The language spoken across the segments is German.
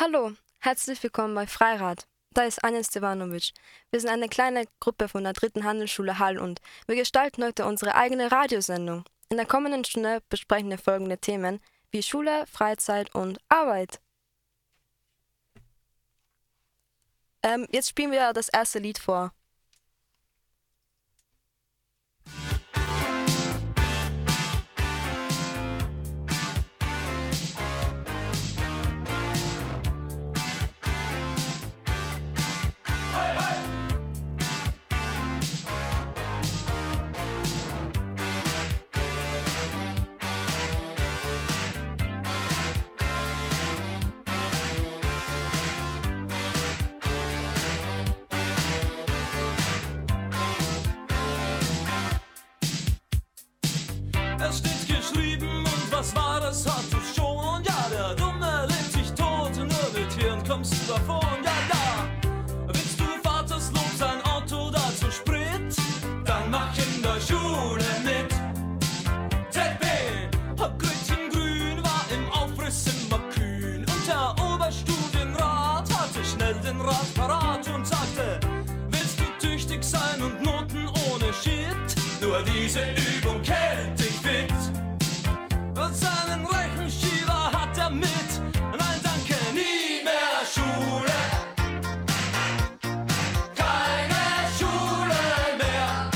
Hallo, herzlich willkommen bei Freirad. Da ist Anja Stevanovic. Wir sind eine kleine Gruppe von der dritten Handelsschule Hall und wir gestalten heute unsere eigene Radiosendung. In der kommenden Stunde besprechen wir folgende Themen wie Schule, Freizeit und Arbeit. Ähm, jetzt spielen wir das erste Lied vor. Das hat du schon? Ja, der Dumme legt sich tot, nur mit Hirn kommst du davon. Ja, ja, willst du vaterslos ein Auto dazu Sprit? Dann mach in der Schule mit. ZB, Grünchen Grün war im Aufriss immer kühn und der Oberstudienrat hatte schnell den Rat parat und sagte, willst du tüchtig sein und Noten ohne Shit? Nur diese Übung hält dich. Und seinen Rechenschieber hat er mit. Nein, danke, nie mehr Schule. Keine Schule mehr.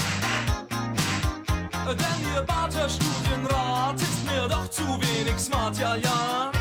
Denn ihr Bader Studienrat ist mir doch zu wenig smart, ja, ja.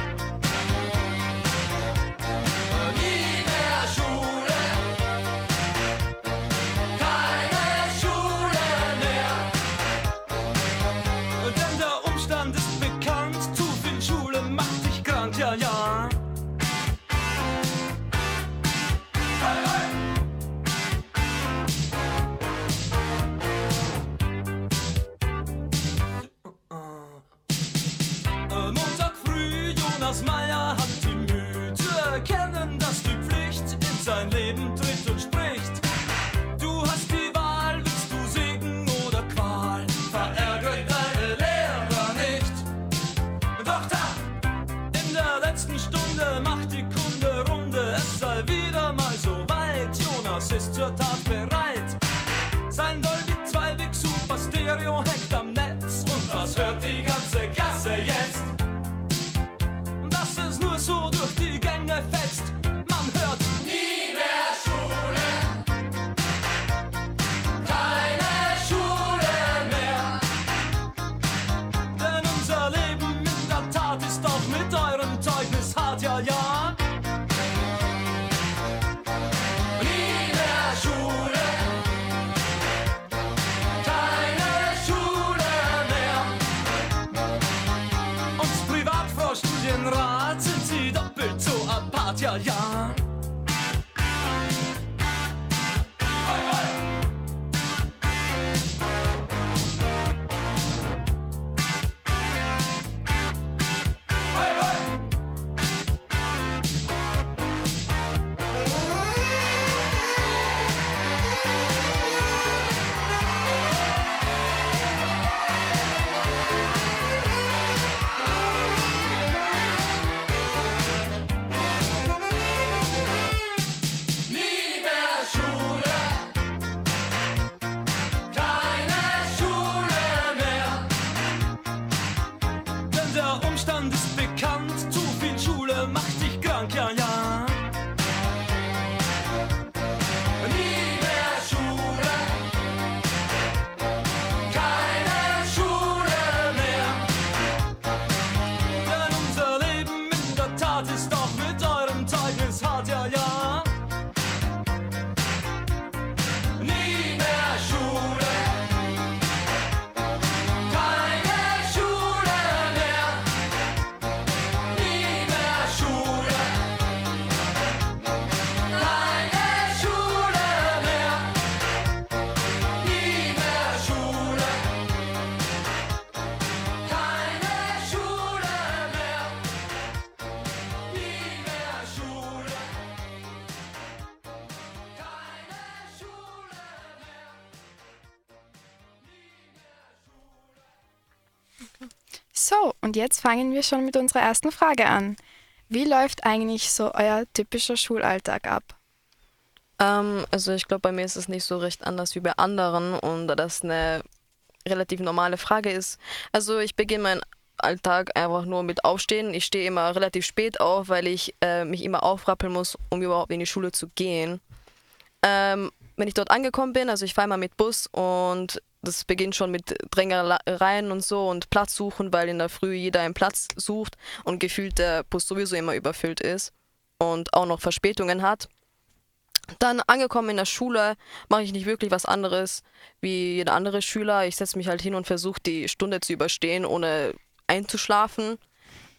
Und jetzt fangen wir schon mit unserer ersten Frage an. Wie läuft eigentlich so euer typischer Schulalltag ab? Ähm, also ich glaube, bei mir ist es nicht so recht anders wie bei anderen und da das eine relativ normale Frage ist. Also ich beginne meinen Alltag einfach nur mit Aufstehen. Ich stehe immer relativ spät auf, weil ich äh, mich immer aufrappeln muss, um überhaupt in die Schule zu gehen. Ähm, wenn ich dort angekommen bin, also ich fahre mal mit Bus und das beginnt schon mit Drängereien und so und Platz suchen, weil in der Früh jeder einen Platz sucht und gefühlt der Bus sowieso immer überfüllt ist und auch noch Verspätungen hat. Dann angekommen in der Schule mache ich nicht wirklich was anderes wie jeder andere Schüler. Ich setze mich halt hin und versuche die Stunde zu überstehen, ohne einzuschlafen.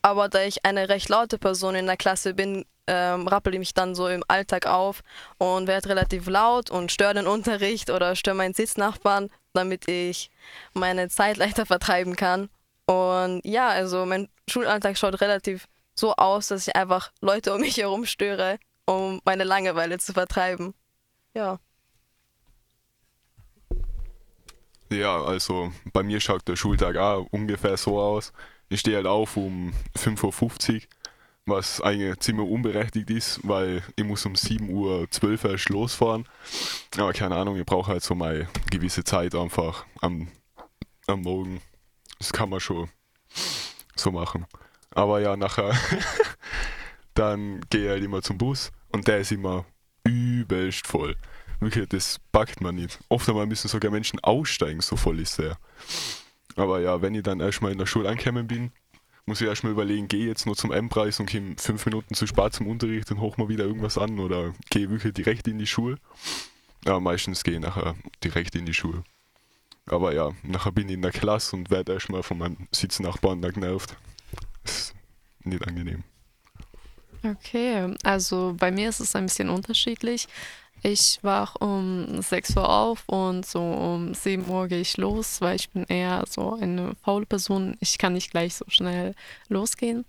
Aber da ich eine recht laute Person in der Klasse bin, ähm, rappel ich mich dann so im Alltag auf und werde relativ laut und störe den Unterricht oder störe meinen Sitznachbarn, damit ich meine Zeit leichter vertreiben kann. Und ja, also mein Schulalltag schaut relativ so aus, dass ich einfach Leute um mich herum störe, um meine Langeweile zu vertreiben. Ja. Ja, also bei mir schaut der Schultag auch ungefähr so aus. Ich stehe halt auf um 5.50 Uhr, was eigentlich ziemlich unberechtigt ist, weil ich muss um 7.12 Uhr erst losfahren. Aber keine Ahnung, ich brauche halt so mal gewisse Zeit einfach am, am Morgen. Das kann man schon so machen. Aber ja, nachher dann gehe ich halt immer zum Bus und der ist immer übelst voll. Wirklich, das packt man nicht. Oft einmal müssen sogar Menschen aussteigen, so voll ist der. Aber ja, wenn ich dann erstmal in der Schule angekommen bin, muss ich erstmal überlegen, gehe jetzt nur zum M-Preis und komme fünf Minuten zu spät zum Unterricht und hoch mal wieder irgendwas an oder gehe wirklich direkt in die Schule. Ja, meistens gehe ich nachher direkt in die Schule. Aber ja, nachher bin ich in der Klasse und werde erstmal von meinem Sitznachbarn da genervt. Das ist nicht angenehm. Okay, also bei mir ist es ein bisschen unterschiedlich. Ich wach um 6 Uhr auf und so um 7 Uhr gehe ich los, weil ich bin eher so eine faule Person. Ich kann nicht gleich so schnell losgehen.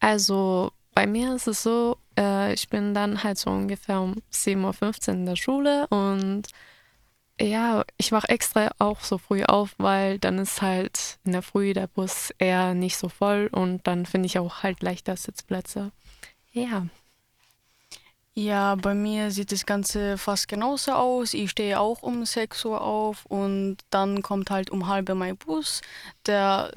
Also bei mir ist es so, äh, ich bin dann halt so ungefähr um 7.15 Uhr in der Schule und ja, ich wach extra auch so früh auf, weil dann ist halt in der Früh der Bus eher nicht so voll und dann finde ich auch halt leichter Sitzplätze. Ja. Ja, bei mir sieht das Ganze fast genauso aus. Ich stehe auch um 6 Uhr auf und dann kommt halt um halb mein Bus. Der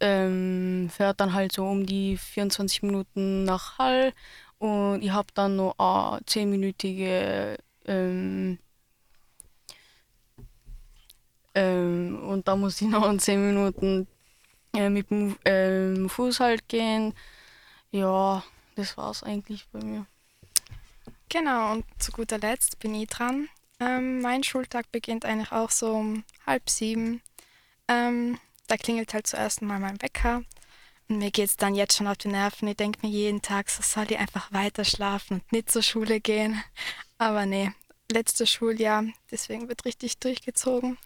ähm, fährt dann halt so um die 24 Minuten nach Hall und ich habe dann noch eine 10-minütige ähm, ähm, und da muss ich noch in 10 Minuten äh, mit dem ähm, Fuß halt gehen. Ja, das war's eigentlich bei mir. Genau, und zu guter Letzt bin ich dran. Ähm, mein Schultag beginnt eigentlich auch so um halb sieben. Ähm, da klingelt halt zuerst mal mein Wecker. Und mir geht es dann jetzt schon auf die Nerven. Ich denke mir jeden Tag, so soll ich einfach weiter schlafen und nicht zur Schule gehen. Aber nee, letztes Schuljahr, deswegen wird richtig durchgezogen.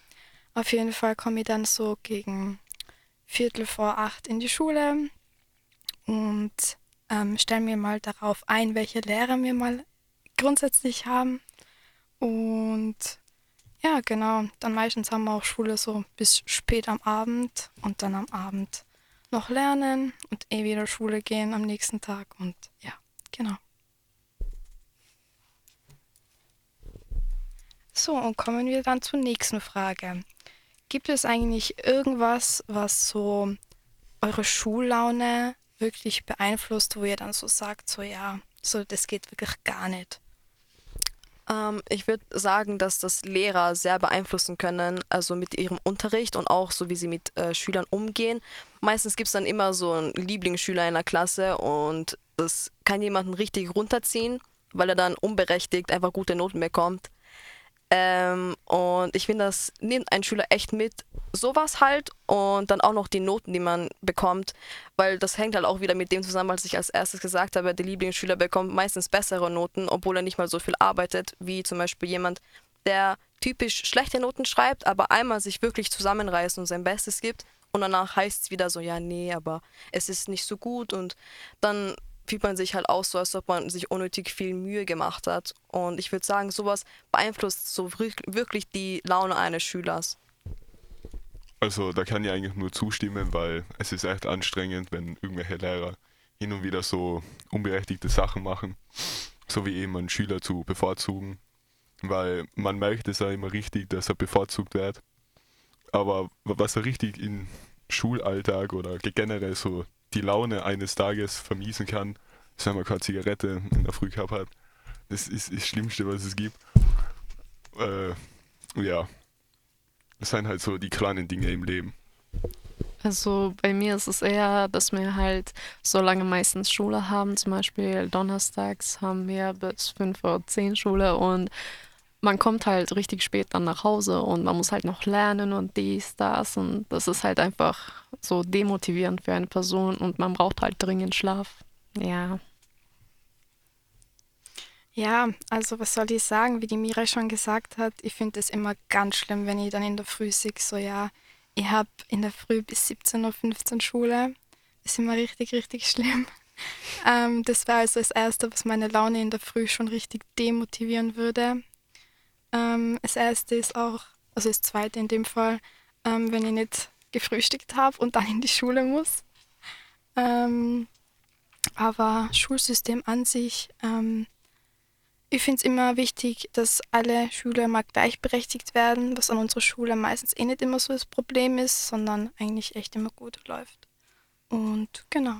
Auf jeden Fall komme ich dann so gegen Viertel vor acht in die Schule und ähm, stelle mir mal darauf ein, welche Lehrer wir mal grundsätzlich haben. Und ja, genau, dann meistens haben wir auch Schule so bis spät am Abend und dann am Abend noch lernen und eh wieder Schule gehen am nächsten Tag und ja, genau. So, und kommen wir dann zur nächsten Frage. Gibt es eigentlich irgendwas, was so eure Schullaune wirklich beeinflusst, wo ihr dann so sagt, so ja, so das geht wirklich gar nicht? Ähm, ich würde sagen, dass das Lehrer sehr beeinflussen können, also mit ihrem Unterricht und auch so, wie sie mit äh, Schülern umgehen. Meistens gibt es dann immer so einen Lieblingsschüler in der Klasse und das kann jemanden richtig runterziehen, weil er dann unberechtigt einfach gute Noten bekommt. Ähm, und ich finde, das nimmt ein Schüler echt mit, sowas halt und dann auch noch die Noten, die man bekommt, weil das hängt halt auch wieder mit dem zusammen, was ich als erstes gesagt habe, der Lieblingsschüler bekommt meistens bessere Noten, obwohl er nicht mal so viel arbeitet, wie zum Beispiel jemand, der typisch schlechte Noten schreibt, aber einmal sich wirklich zusammenreißt und sein Bestes gibt und danach heißt es wieder so, ja, nee, aber es ist nicht so gut und dann fühlt man sich halt auch so, als ob man sich unnötig viel Mühe gemacht hat. Und ich würde sagen, sowas beeinflusst so wirklich die Laune eines Schülers. Also da kann ich eigentlich nur zustimmen, weil es ist echt anstrengend, wenn irgendwelche Lehrer hin und wieder so unberechtigte Sachen machen, so wie eben einen Schüler zu bevorzugen, weil man merkt es ja immer richtig, dass er bevorzugt wird. Aber was er richtig im Schulalltag oder generell so die Laune eines Tages vermiesen kann, wenn man keine Zigarette in der Früh gehabt hat. Das ist das Schlimmste, was es gibt. Äh, ja, das sind halt so die kleinen Dinge im Leben. Also bei mir ist es eher, dass wir halt so lange meistens Schule haben. Zum Beispiel donnerstags haben wir bis 5 Uhr 10 Schule und man kommt halt richtig spät dann nach Hause und man muss halt noch lernen und dies, das und das ist halt einfach so demotivierend für eine Person und man braucht halt dringend Schlaf. Ja. Ja, also was soll ich sagen, wie die Mira schon gesagt hat, ich finde es immer ganz schlimm, wenn ich dann in der Früh sehe, so ja, ich habe in der Früh bis 17.15 Uhr Schule. Das ist immer richtig, richtig schlimm. Ähm, das war also das Erste, was meine Laune in der Früh schon richtig demotivieren würde. Ähm, das Erste ist auch, also das Zweite in dem Fall, ähm, wenn ich nicht gefrühstückt habe und dann in die Schule muss. Ähm, aber Schulsystem an sich, ähm, ich finde es immer wichtig, dass alle Schüler mal gleichberechtigt werden, was an unserer Schule meistens eh nicht immer so das Problem ist, sondern eigentlich echt immer gut läuft. Und genau.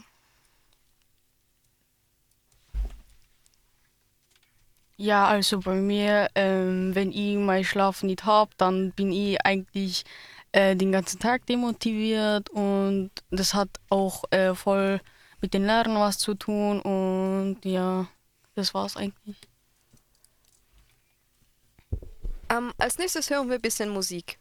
Ja, also bei mir, ähm, wenn ich meinen Schlaf nicht habe, dann bin ich eigentlich äh, den ganzen Tag demotiviert und das hat auch äh, voll mit den Lernen was zu tun und ja, das war's eigentlich. Ähm, als nächstes hören wir ein bisschen Musik.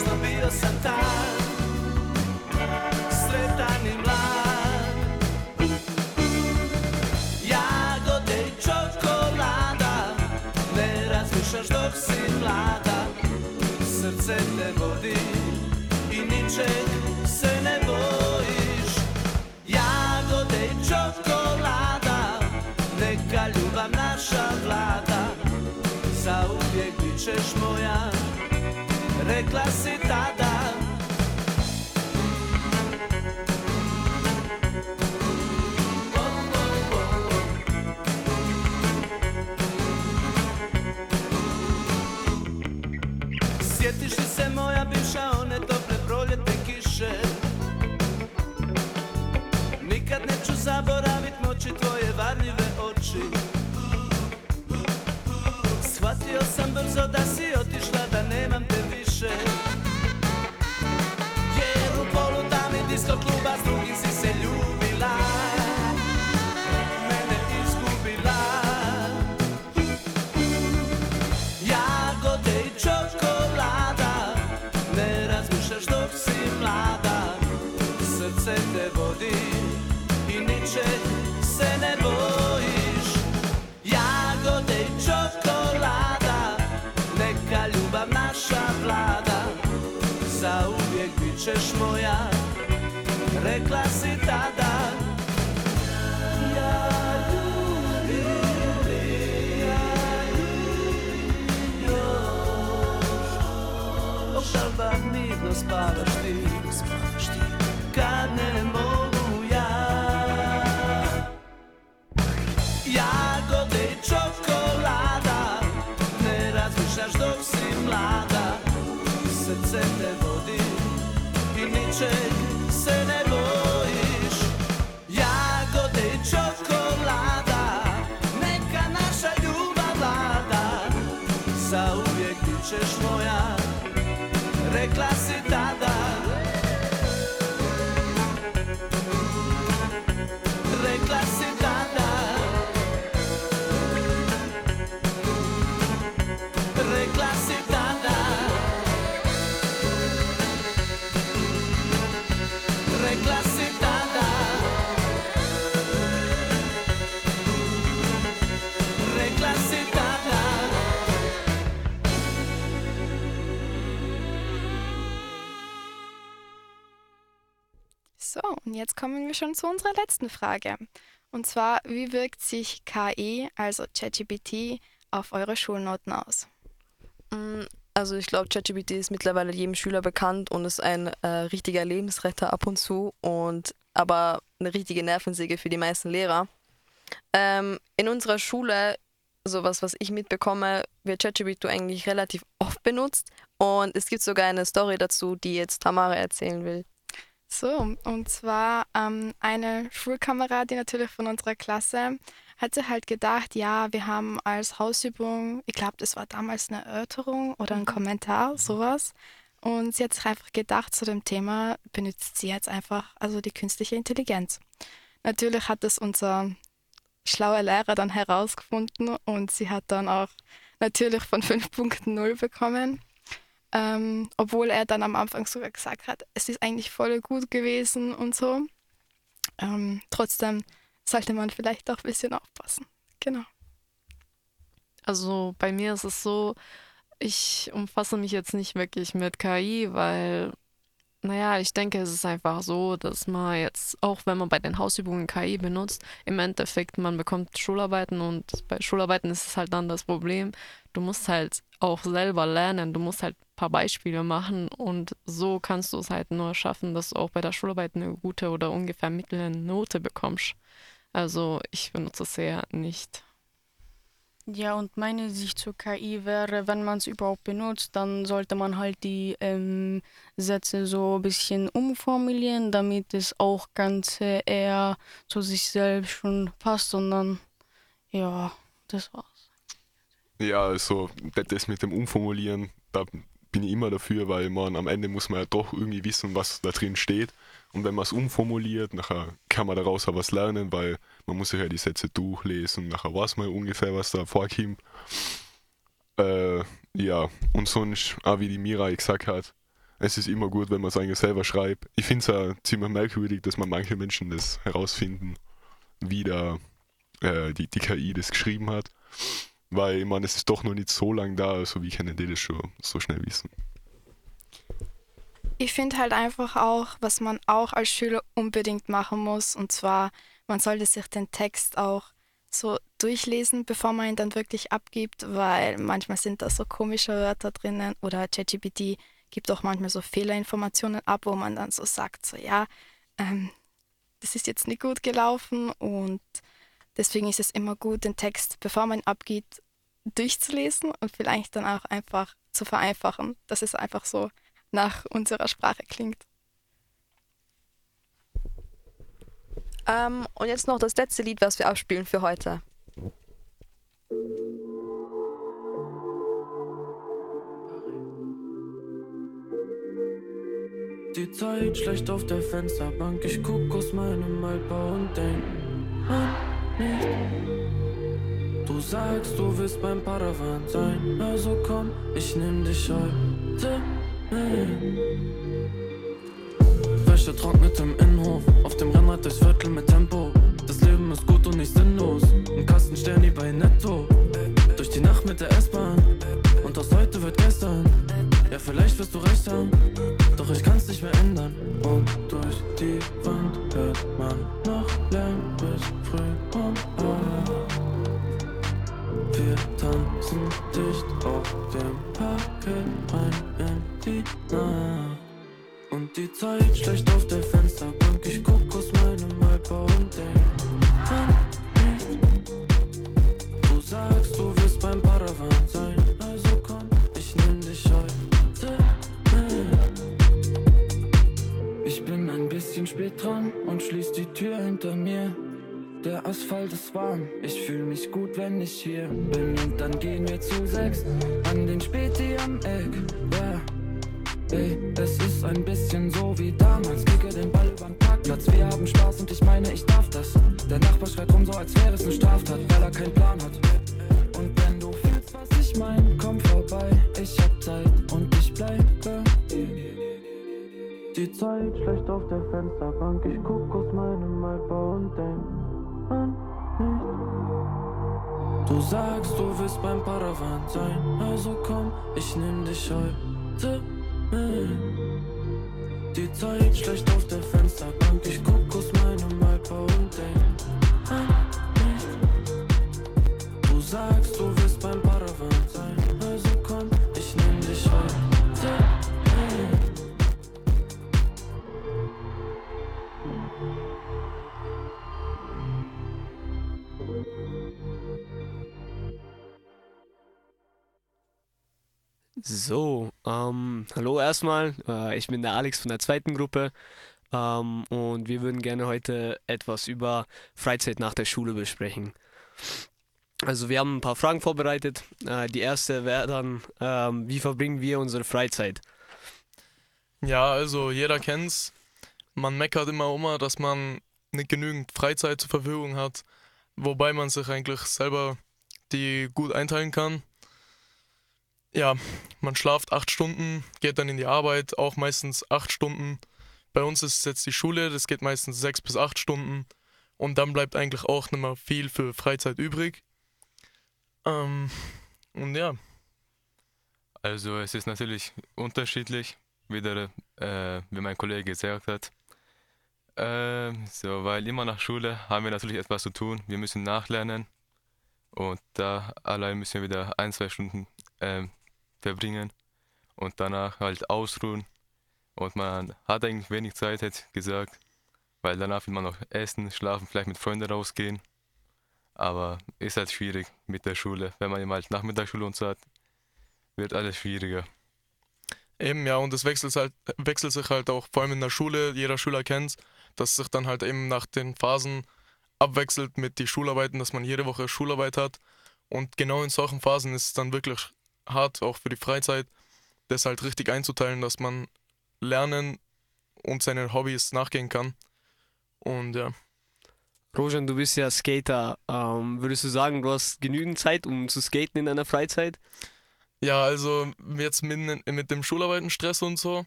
Što bio sam tad Sretan i mlad. Jagode i čokolada Ne razmišljaš dok si mlada. Srce te vodi I ničeg se ne bojiš. Jagode i čokolada Neka ljubav naša vlada. Zauvijek bit ćeš moja Rekla si tada. Sjetiš li se moja bivša one tople proljetne kiše? Nikad neću zaboravit moći tvoje varljive oči. Shvatio sam brzo da si otišla da nemam shit. Zauvijek bit ćeš moja Rekla si tada. Ja ljubim, ja ljubim još. O da mirno spavaš ti. Kad ne mogu ja. Jagode i čokolada ničeg se ne bojiš. Jagode i čokolada Neka naša ljubav vlada. Zauvijek ćeš moja Rekla si tada jetzt kommen wir schon zu unserer letzten Frage. Und zwar, wie wirkt sich KI, also ChatGPT, auf eure Schulnoten aus? Mm, Also ich glaube, ChatGPT ist mittlerweile jedem Schüler bekannt und ist ein äh, richtiger Lebensretter ab und zu und aber eine richtige Nervensäge für die meisten Lehrer. Ähm, in unserer Schule, sowas, was ich mitbekomme, wird ChatGPT eigentlich relativ oft benutzt und es gibt sogar eine Story dazu, die jetzt Tamara erzählen will. So, und zwar ähm, eine Schulkameradin natürlich von unserer Klasse hat sich halt gedacht, ja, wir haben als Hausübung, ich glaube, das war damals eine Erörterung oder ein Kommentar, sowas. Und sie hat sich einfach gedacht, zu dem Thema benutzt sie jetzt einfach also die künstliche Intelligenz. Natürlich hat das unser schlauer Lehrer dann herausgefunden und sie hat dann auch natürlich von 5.0 bekommen. Ähm, obwohl er dann am Anfang sogar gesagt hat, es ist eigentlich voll gut gewesen und so. Ähm, trotzdem sollte man vielleicht auch ein bisschen aufpassen. Genau. Also bei mir ist es so, ich umfasse mich jetzt nicht wirklich mit KI, weil, naja, ich denke, es ist einfach so, dass man jetzt, auch wenn man bei den Hausübungen KI benutzt, im Endeffekt, man bekommt Schularbeiten und bei Schularbeiten ist es halt dann das Problem, du musst halt auch selber lernen, du musst halt ein paar Beispiele machen und so kannst du es halt nur schaffen, dass du auch bei der Schularbeit eine gute oder ungefähr mittlere Note bekommst. Also ich benutze es eher nicht. Ja, und meine Sicht zur KI wäre, wenn man es überhaupt benutzt, dann sollte man halt die ähm, Sätze so ein bisschen umformulieren, damit das auch Ganze eher zu sich selbst schon passt, sondern ja, das war's. Ja, also das mit dem Umformulieren, da bin ich immer dafür, weil man am Ende muss man ja doch irgendwie wissen, was da drin steht. Und wenn man es umformuliert, nachher kann man daraus auch was lernen, weil man muss sich ja die Sätze durchlesen, nachher weiß man ungefähr, was da vorkommt. Äh, ja, und sonst, auch wie die Mirai gesagt hat, es ist immer gut, wenn man es eigentlich selber schreibt. Ich finde es ja ziemlich merkwürdig, dass man manche Menschen das herausfinden, wie da äh, die, die KI das geschrieben hat. Weil, ich meine, es ist doch noch nicht so lange da, also wie können die das schon so schnell wissen? Ich finde halt einfach auch, was man auch als Schüler unbedingt machen muss, und zwar, man sollte sich den Text auch so durchlesen, bevor man ihn dann wirklich abgibt, weil manchmal sind da so komische Wörter drinnen oder ChatGPT gibt auch manchmal so Fehlerinformationen ab, wo man dann so sagt, so ja, ähm, das ist jetzt nicht gut gelaufen und deswegen ist es immer gut, den Text, bevor man ihn abgibt, durchzulesen und vielleicht dann auch einfach zu vereinfachen, dass es einfach so nach unserer Sprache klingt. Ähm, und jetzt noch das letzte Lied, was wir abspielen für heute. Die Zeit schlecht auf der Fensterbank. Ich guck aus meinem Altbau und denk an mich. Du sagst, du willst beim Paravan sein. Also komm, ich nehm dich heute. Wäsche trocknet im Innenhof. Auf dem Rennrad durchs Viertel mit Tempo. Das Leben ist gut und nicht sinnlos. Ein Kasten Sterni bei Netto. Durch die Nacht mit der S-Bahn. Und aus heute wird gestern. Ja, vielleicht wirst du recht haben. Doch ich kann's nicht mehr ändern. Und durch die Wand hört man noch Lärm bis früh um. Wir tanzen dicht auf dem Parkett rein in die. Und die Zeit schlecht auf der Fensterbank. Ich guck aus meinem Altbau und denk. Du sagst, du wirst beim Paravan sein. Also komm, ich nehm dich heute. Ich bin ein bisschen spät dran und schließ die Tür hinter mir. Der Asphalt ist warm, ich fühl mich gut, wenn ich hier bin. Und dann gehen wir zu sechs an den Späti am Eck. Ja. Ey, es ist ein bisschen so wie damals. Kicke den Ball übern Parkplatz. Wir haben Spaß und ich meine, ich darf das. Der Nachbar schreit rum, so als wäre es eine Straftat, weil er keinen Plan hat. Und wenn du fühlst, was ich mein, komm vorbei. Ich hab Zeit und ich bleibe. Die Zeit schlecht auf der Fensterbank. Ich guck aus meinem Altbau und denk an mich. Du sagst, du willst beim Paravan sein. Also komm, ich nehm dich heute. Die Zeit schlecht auf der Fensterbank, ich guck aus meinem Alper und denk an. Du sagst, du willst beim Paravan sein, also komm, ich nehm dich heute. So, ähm, hallo erstmal. Äh, ich bin der Alex von der zweiten Gruppe ähm, und wir würden gerne heute etwas über Freizeit nach der Schule besprechen. Also wir haben ein paar Fragen vorbereitet. Äh, die erste wäre dann, ähm, wie verbringen wir unsere Freizeit? Ja, also jeder kennt's. Man meckert immer immer, dass man nicht genügend Freizeit zur Verfügung hat, wobei man sich eigentlich selber die gut einteilen kann. Ja, man schlaft acht Stunden, geht dann in die Arbeit, auch meistens acht Stunden. Bei uns ist es jetzt die Schule, das geht meistens sechs bis acht Stunden. Und dann bleibt eigentlich auch nicht mehr viel für Freizeit übrig. Ähm, und ja, Also es ist natürlich unterschiedlich, wie, der, äh, wie mein Kollege gesagt hat. Ähm, so, weil immer nach Schule haben wir natürlich etwas zu tun. Wir müssen nachlernen und da allein müssen wir wieder ein, zwei Stunden ähm, verbringen und danach halt ausruhen. Und man hat eigentlich wenig Zeit, hätte ich gesagt, weil danach will man noch essen, schlafen, vielleicht mit Freunden rausgehen. Aber ist halt schwierig mit der Schule. Wenn man eben halt Nachmittagsschule und so hat, wird alles schwieriger. Eben, ja, und es wechselt, halt, wechselt sich halt auch, vor allem in der Schule, jeder Schüler kennt dass sich dann halt eben nach den Phasen abwechselt mit den Schularbeiten, dass man jede Woche Schularbeit hat. Und genau in solchen Phasen ist es dann wirklich hart, auch für die Freizeit, das halt richtig einzuteilen, dass man lernen und seinen Hobbys nachgehen kann. Und ja. Rojan, du bist ja Skater. Ähm, würdest du sagen, du hast genügend Zeit, um zu skaten in deiner Freizeit? Ja, also jetzt mit, mit dem Schularbeitenstress und so,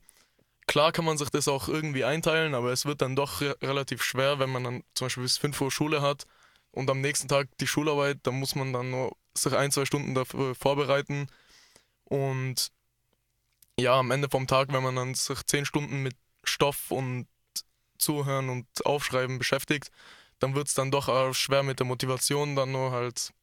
klar kann man sich das auch irgendwie einteilen, aber es wird dann doch re relativ schwer, wenn man dann zum Beispiel bis 5 Uhr Schule hat und am nächsten Tag die Schularbeit, da muss man dann nur sich ein, zwei Stunden dafür vorbereiten. Und ja, am Ende vom Tag, wenn man dann sich 10 Stunden mit Stoff und Zuhören und Aufschreiben beschäftigt, dann wird es dann doch auch schwer mit der Motivation, dann nur halt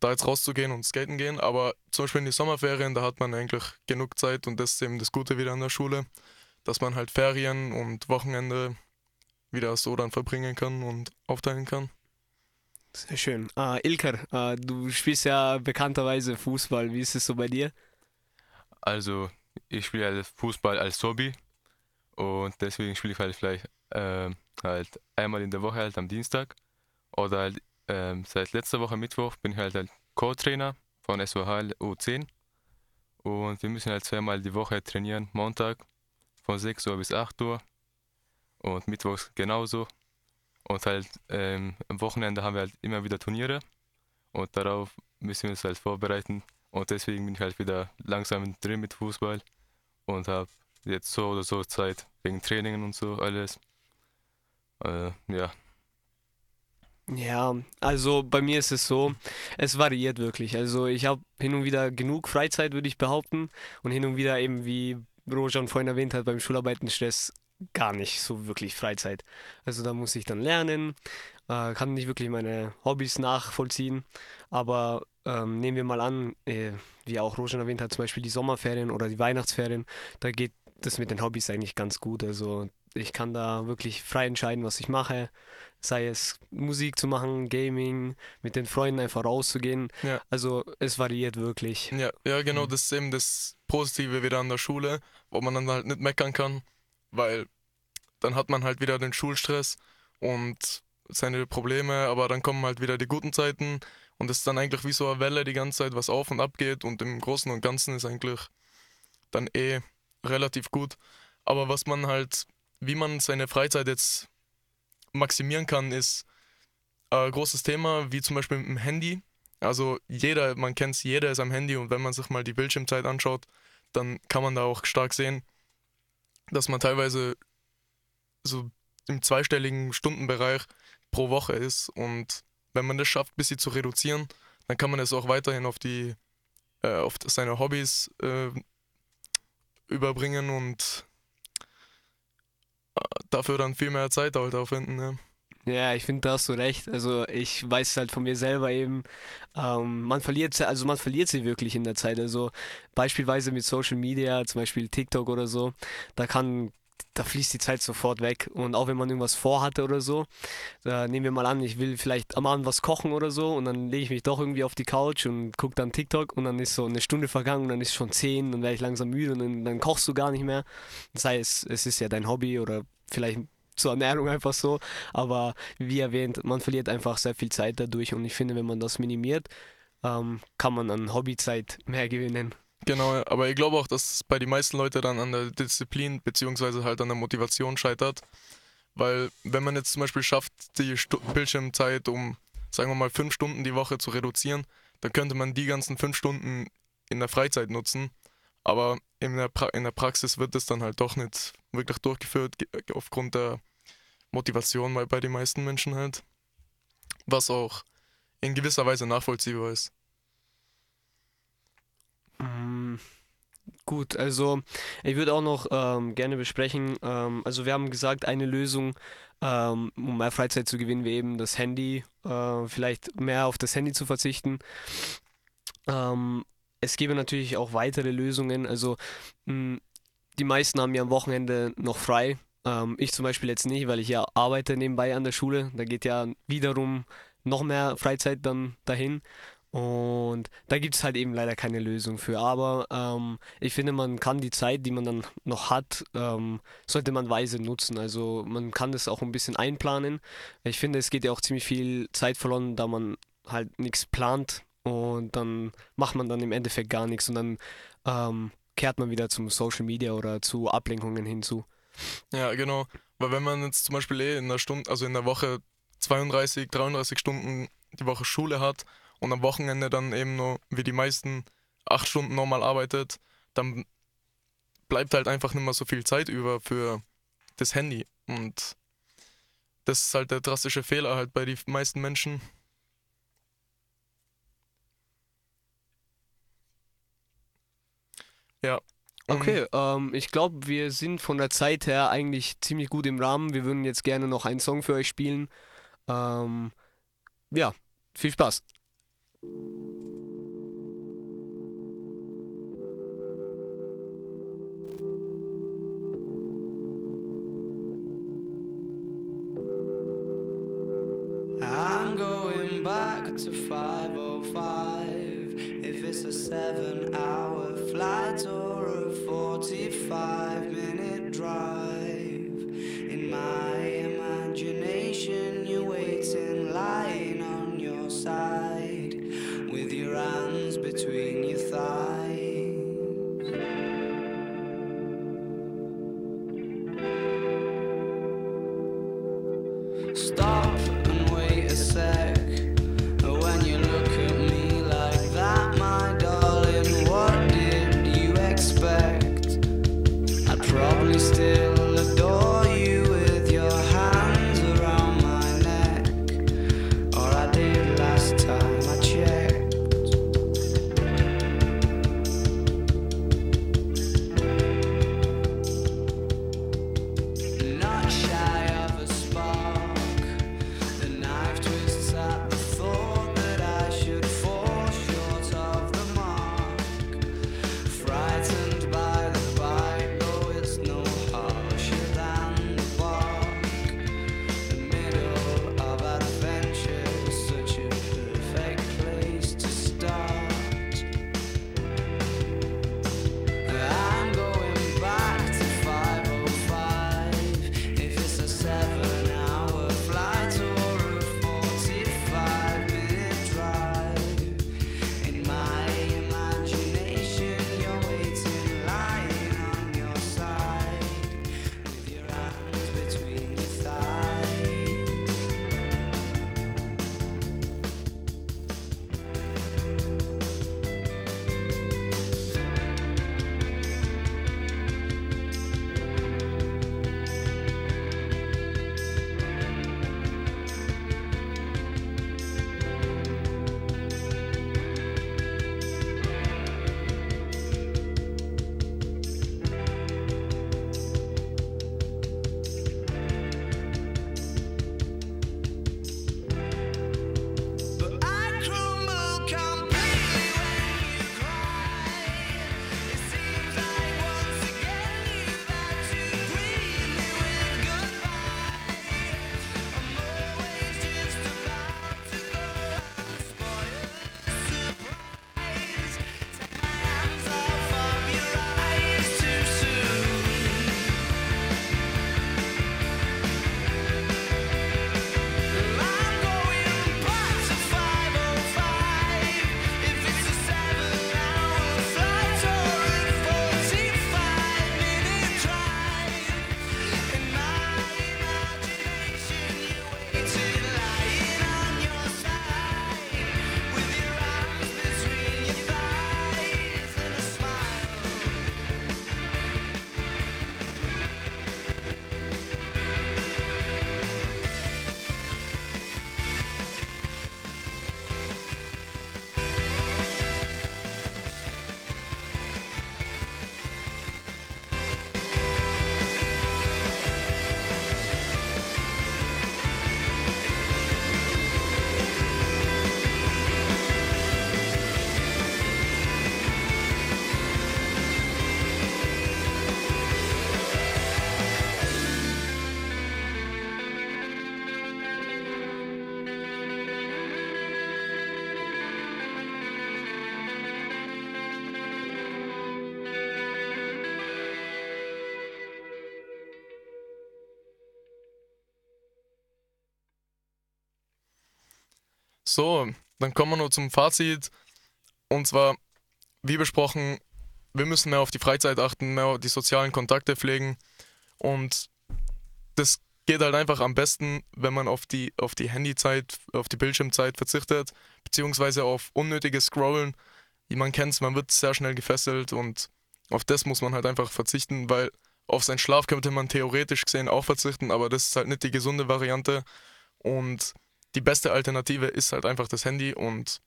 da jetzt rauszugehen und skaten gehen. Aber zum Beispiel in die Sommerferien, da hat man eigentlich genug Zeit und das ist eben das Gute wieder an der Schule, dass man halt Ferien und Wochenende wieder so dann verbringen kann und aufteilen kann. Sehr schön. Ah, Ilker, ah, du spielst ja bekannterweise Fußball. Wie ist es so bei dir? Also ich spiele halt Fußball als Hobby und deswegen spiele ich halt vielleicht äh, halt einmal in der Woche halt am Dienstag oder halt ähm, seit letzter Woche Mittwoch bin ich halt, halt Co-Trainer von SOHL U10 und wir müssen halt zweimal die Woche trainieren, Montag von 6 Uhr bis 8 Uhr und Mittwochs genauso und halt ähm, am Wochenende haben wir halt immer wieder Turniere und darauf müssen wir uns halt vorbereiten und deswegen bin ich halt wieder langsam drin mit Fußball und habe jetzt so oder so Zeit wegen Trainingen und so alles. Äh, ja. Ja, also bei mir ist es so, es variiert wirklich. Also ich habe hin und wieder genug Freizeit, würde ich behaupten. Und hin und wieder eben, wie Rojan vorhin erwähnt hat, beim Schularbeitenstress gar nicht so wirklich Freizeit. Also da muss ich dann lernen, äh, kann nicht wirklich meine Hobbys nachvollziehen. Aber ähm, nehmen wir mal an, äh, wie auch Rojan erwähnt hat, zum Beispiel die Sommerferien oder die Weihnachtsferien, da geht das mit den Hobbys eigentlich ganz gut. Also ich kann da wirklich frei entscheiden, was ich mache. Sei es Musik zu machen, Gaming, mit den Freunden einfach rauszugehen. Ja. Also es variiert wirklich. Ja, ja genau, das ist eben das Positive wieder an der Schule, wo man dann halt nicht meckern kann, weil dann hat man halt wieder den Schulstress und seine Probleme, aber dann kommen halt wieder die guten Zeiten und es ist dann eigentlich wie so eine Welle die ganze Zeit, was auf und ab geht und im Großen und Ganzen ist eigentlich dann eh relativ gut. Aber was man halt, wie man seine Freizeit jetzt maximieren kann, ist ein großes Thema, wie zum Beispiel mit dem Handy. Also jeder, man kennt es, jeder ist am Handy und wenn man sich mal die Bildschirmzeit anschaut, dann kann man da auch stark sehen, dass man teilweise so im zweistelligen Stundenbereich pro Woche ist und wenn man das schafft, ein bisschen zu reduzieren, dann kann man es auch weiterhin auf die äh, auf seine Hobbys äh, überbringen und dafür dann viel mehr Zeit halt aufwenden. Ja. Ja, ich finde, da hast du recht. Also ich weiß halt von mir selber eben, ähm, man verliert, sie- also man verliert sie wirklich in der Zeit. Also beispielsweise mit Social Media, zum Beispiel TikTok oder so, da kann, da fließt die Zeit sofort weg. Und auch wenn man irgendwas vorhatte oder so, da nehmen wir mal an, ich will vielleicht am Abend was kochen oder so und dann lege ich mich doch irgendwie auf die Couch und gucke dann TikTok und dann ist so eine Stunde vergangen und dann ist schon zehn, dann werde ich langsam müde und dann, dann kochst du gar nicht mehr. Das heißt, es ist ja dein Hobby oder vielleicht zur Ernährung einfach so. Aber wie erwähnt, man verliert einfach sehr viel Zeit dadurch und ich finde, wenn man das minimiert, ähm, kann man an Hobbyzeit mehr gewinnen. Genau, aber ich glaube auch, dass bei den meisten Leuten dann an der Disziplin beziehungsweise halt an der Motivation scheitert. Weil wenn man jetzt zum Beispiel schafft, die Stu Bildschirmzeit um, sagen wir mal, fünf Stunden die Woche zu reduzieren, dann könnte man die ganzen fünf Stunden in der Freizeit nutzen. Aber in der, pra in der Praxis wird es dann halt doch nicht wirklich durchgeführt, ge- aufgrund der Motivation bei, bei den meisten Menschen halt. Was auch in gewisser Weise nachvollziehbar ist. Mm, Gut, also ich würde auch noch ähm, gerne besprechen, ähm, also wir haben gesagt, eine Lösung, ähm, um mehr Freizeit zu gewinnen, wäre eben das Handy, äh, vielleicht mehr auf das Handy zu verzichten. Ähm, es gäbe natürlich auch weitere Lösungen, also mh, die meisten haben ja am Wochenende noch frei. Ähm, ich zum Beispiel jetzt nicht, weil ich ja arbeite nebenbei an der Schule. Da geht ja wiederum noch mehr Freizeit dann dahin. Und da gibt es halt eben leider keine Lösung für. Aber ähm, ich finde, man kann die Zeit, die man dann noch hat, ähm, sollte man weise nutzen. Also man kann das auch ein bisschen einplanen. Ich finde, es geht ja auch ziemlich viel Zeit verloren, da man halt nichts plant und dann macht man dann im Endeffekt gar nichts und dann ähm, kehrt man wieder zum Social Media oder zu Ablenkungen hinzu. Ja, genau. Weil wenn man jetzt zum Beispiel eh in der Stunde, also in der Woche 32, 33 Stunden die Woche Schule hat und am Wochenende dann eben nur wie die meisten acht Stunden normal arbeitet, dann bleibt halt einfach nicht mehr so viel Zeit über für das Handy. Und das ist halt der drastische Fehler halt bei den meisten Menschen. Ja. und- Okay, ähm, ich glaube, wir sind von der Zeit her eigentlich ziemlich gut im Rahmen. Wir würden jetzt gerne noch einen Song für euch spielen. Ähm, ja, viel Spaß. So, dann kommen wir nur zum Fazit. Und zwar, wie besprochen, wir müssen mehr auf die Freizeit achten, mehr auf die sozialen Kontakte pflegen. Und das geht halt einfach am besten, wenn man auf die, auf die Handyzeit, auf die Bildschirmzeit verzichtet, beziehungsweise auf unnötiges Scrollen. Man kennt man wird sehr schnell gefesselt und auf das muss man halt einfach verzichten, weil auf seinen Schlaf könnte man theoretisch gesehen auch verzichten, aber das ist halt nicht die gesunde Variante. Und die beste Alternative ist halt einfach das Handy und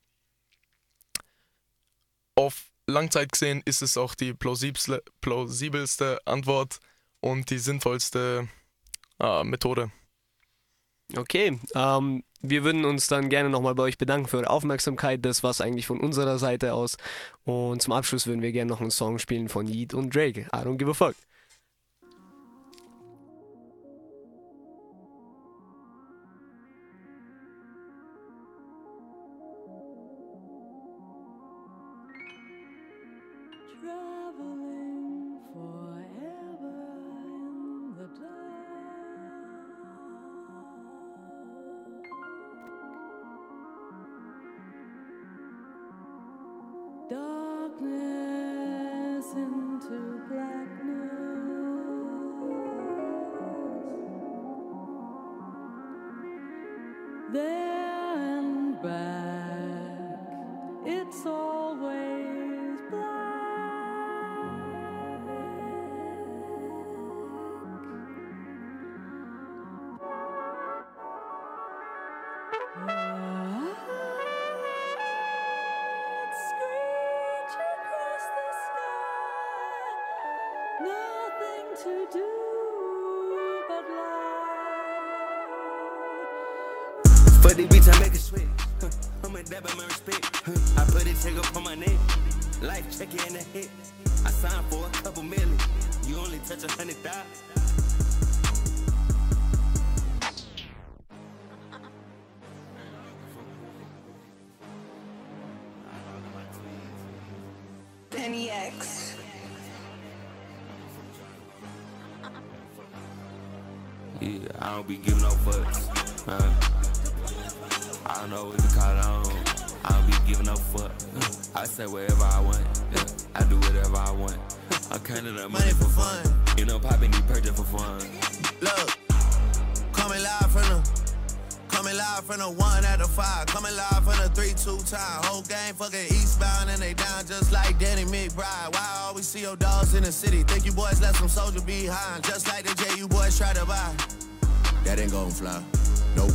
auf Langzeit gesehen ist es auch die plausibelste, plausibelste Antwort und die sinnvollste äh, Methode. Okay, ähm, wir würden uns dann gerne nochmal bei euch bedanken für eure Aufmerksamkeit. Das war's eigentlich von unserer Seite aus. Und zum Abschluss würden wir gerne noch einen Song spielen von Yeet und Drake. I don't give a fuck. travel lie. For the bitch, I make it sweat. Huh, I'm a dab my respect. Huh, I put it check up on my neck. Life check in the hit. I signed for a couple million. You only touch a hundred thousand. Dogs in the city? Think you boys left some soldier behind, just like the J you boys try to buy. That ain't gon' fly. Nope.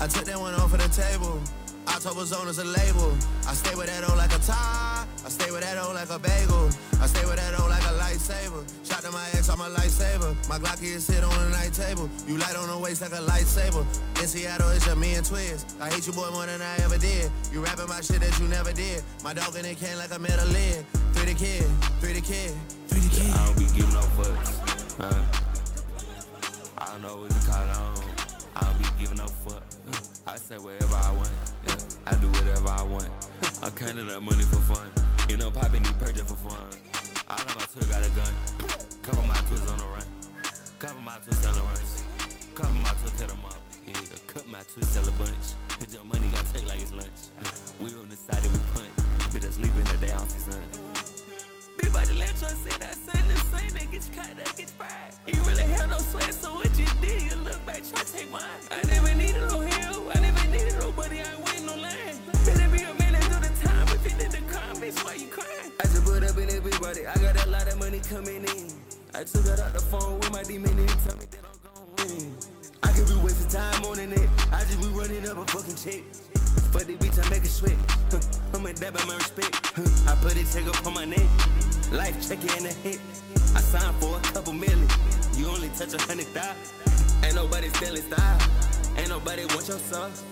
I took that one off of the table. October zone is a label. I stay with that O like a tie. I stay with that O like a bagel. I stay with that O like a lightsaber. Shot to my ex, I'm a lightsaber. My Glocky is sit on the night table. You light on the waist like a lightsaber. In Seattle, it's just me and Twiz. I hate you, boy, more than I ever did. You rapping my shit that you never did. My dog in it can like a metal lid. Three the kid, three the kid, three the kid. I don't be giving no fucks. Huh? I don't know what to call on. I don't be giving no fuck. I say whatever I want. Yeah, I do whatever I want. I counted up money for fun. You know, popping need purchase for fun. All of my twins got a gun. Couple my twins on the run. Couple my twins on the runs. Couple my twins hit 'em up. Yeah, cut my twins sell a bunch. Hit your money, got take like it's lunch. We on the side that we punt. We just leaving the day off the sun. Big body let you say that same the same that get you cut, that get fried. You really have no sweat, so what you did, you look back, try to take mine. I never needed no help, why you crying? I just put up in everybody, I got a lot of money coming in. I took it out the phone with my demon and tell me that I'm gon' win. I could be wasting time on net, I just be running up a fucking check. For the bitch, I make it sweat. Huh, I'm a dab my respect. Huh, I put it check up on my neck. Life check it in the hit. I signed for a couple million. You only touch a hundred thousand. Ain't nobody stealing style. Ain't nobody want your sauce.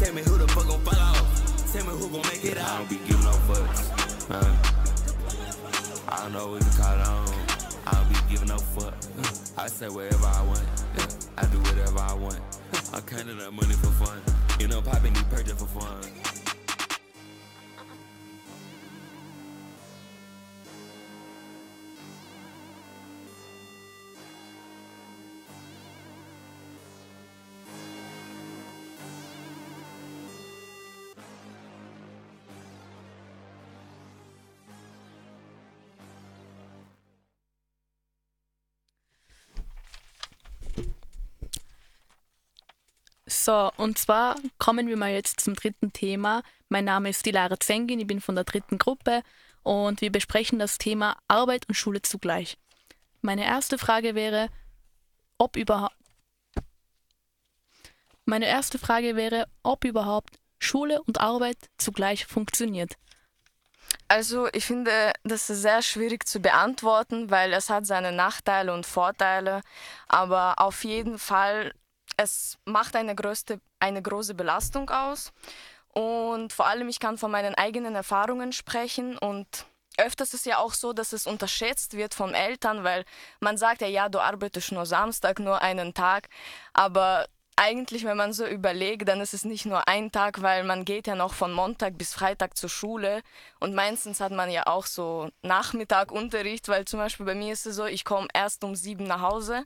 Tell me who the fuck gon' fall off. Tell me who gon' make it out. I don't be giving no fucks. I don't know what to call on. I don't be giving no fuck. I say whatever I want. I do whatever I want. I counted up money for fun. You know, popping need purchase for fun. So, und zwar kommen wir mal jetzt zum dritten Thema. Mein Name ist Dilara Zengin, ich bin von der dritten Gruppe und wir besprechen das Thema Arbeit und Schule zugleich. Meine erste Frage wäre, ob überhaupt meine erste Frage wäre, ob überhaupt Schule und Arbeit zugleich funktioniert. Also ich finde, das ist sehr schwierig zu beantworten, weil es hat seine Nachteile und Vorteile. Aber auf jeden Fall, es macht eine, größte, eine große Belastung aus. Und vor allem, ich kann von meinen eigenen Erfahrungen sprechen. Und öfters ist ja auch so, dass es unterschätzt wird von Eltern, weil man sagt ja, ja, du arbeitest nur Samstag, nur einen Tag. Aber eigentlich, wenn man so überlegt, dann ist es nicht nur ein Tag, weil man geht ja noch von Montag bis Freitag zur Schule und meistens hat man ja auch so Nachmittagunterricht, weil zum Beispiel bei mir ist es so, ich komme erst um sieben nach Hause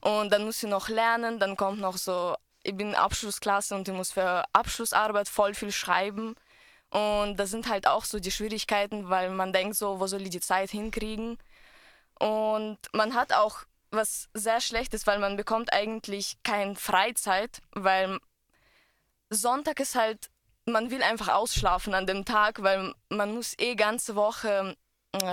und dann muss ich noch lernen, dann kommt noch so, ich bin Abschlussklasse und ich muss für Abschlussarbeit voll viel schreiben. Und das sind halt auch so die Schwierigkeiten, weil man denkt so, wo soll ich die Zeit hinkriegen? Und man hat auch was sehr schlecht ist, weil man bekommt eigentlich keine Freizeit, weil Sonntag ist halt, man will einfach ausschlafen an dem Tag, weil man muss eh ganze Woche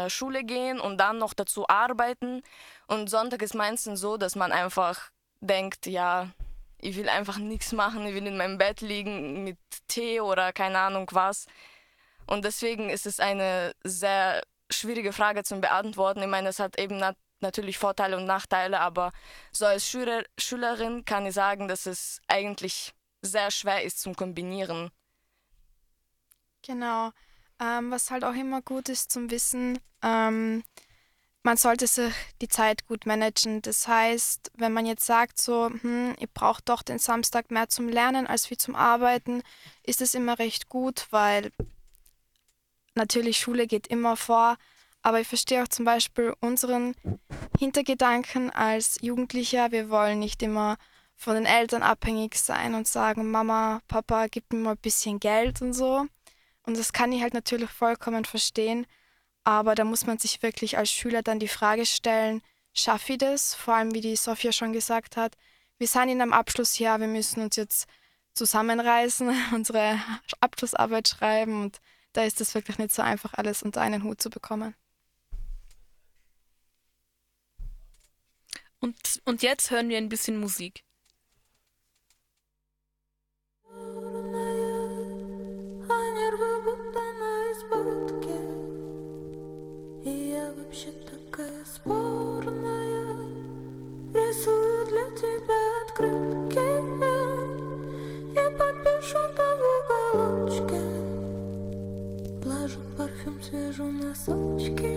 Schule gehen und dann noch dazu arbeiten. Und Sonntag ist meistens so, dass man einfach denkt, ja, ich will einfach nichts machen, ich will in meinem Bett liegen mit Tee oder keine Ahnung was. Und deswegen ist es eine sehr schwierige Frage zum Beantworten. Ich meine, es hat eben natürlich Vorteile und Nachteile, aber so als Schüler, Schülerin kann ich sagen, dass es eigentlich sehr schwer ist zum Kombinieren. Genau. Ähm, was halt auch immer gut ist zum Wissen, ähm, man sollte sich die Zeit gut managen. Das heißt, wenn man jetzt sagt, so, hm, ich brauche doch den Samstag mehr zum Lernen als wie zum Arbeiten, ist es immer recht gut, weil natürlich Schule geht immer vor, aber ich verstehe auch zum Beispiel unseren Hintergedanken als Jugendlicher. Wir wollen nicht immer von den Eltern abhängig sein und sagen, Mama, Papa, gib mir mal ein bisschen Geld und so. Und das kann ich halt natürlich vollkommen verstehen. Aber da muss man sich wirklich als Schüler dann die Frage stellen, schaffe ich das? Vor allem, wie die Sophia schon gesagt hat, wir sind in einem Abschlussjahr, wir müssen uns jetzt zusammenreißen, unsere Abschlussarbeit schreiben und da ist es wirklich nicht so einfach, alles unter einen Hut zu bekommen. Und, und jetzt hören wir ein bisschen Musik. Вообще такая спорная. Рисую для тебя открытки Я подпишу там в уголочке. Положу парфюм, свяжу носочки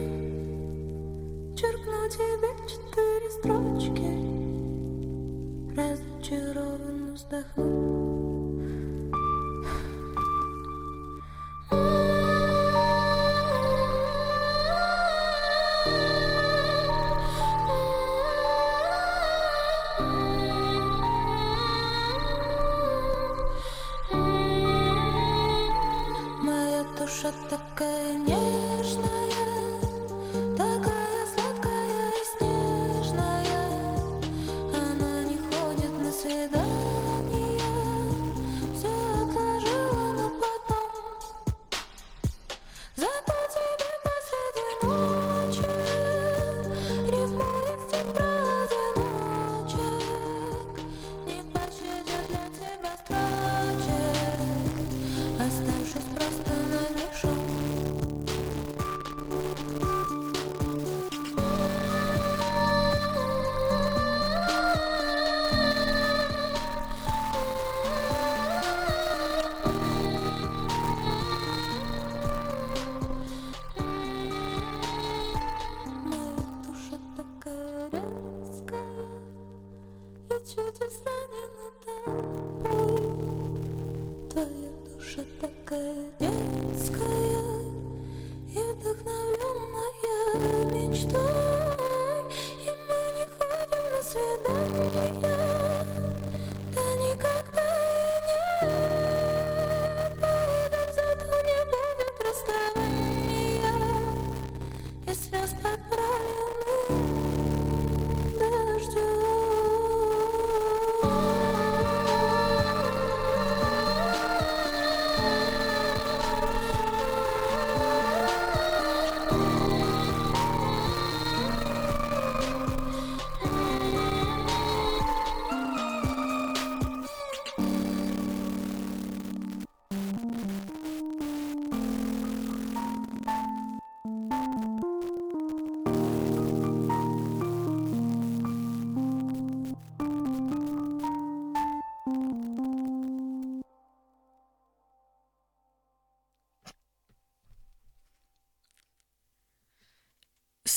Черкну тебе четыре строчки. Разочарованно вздохну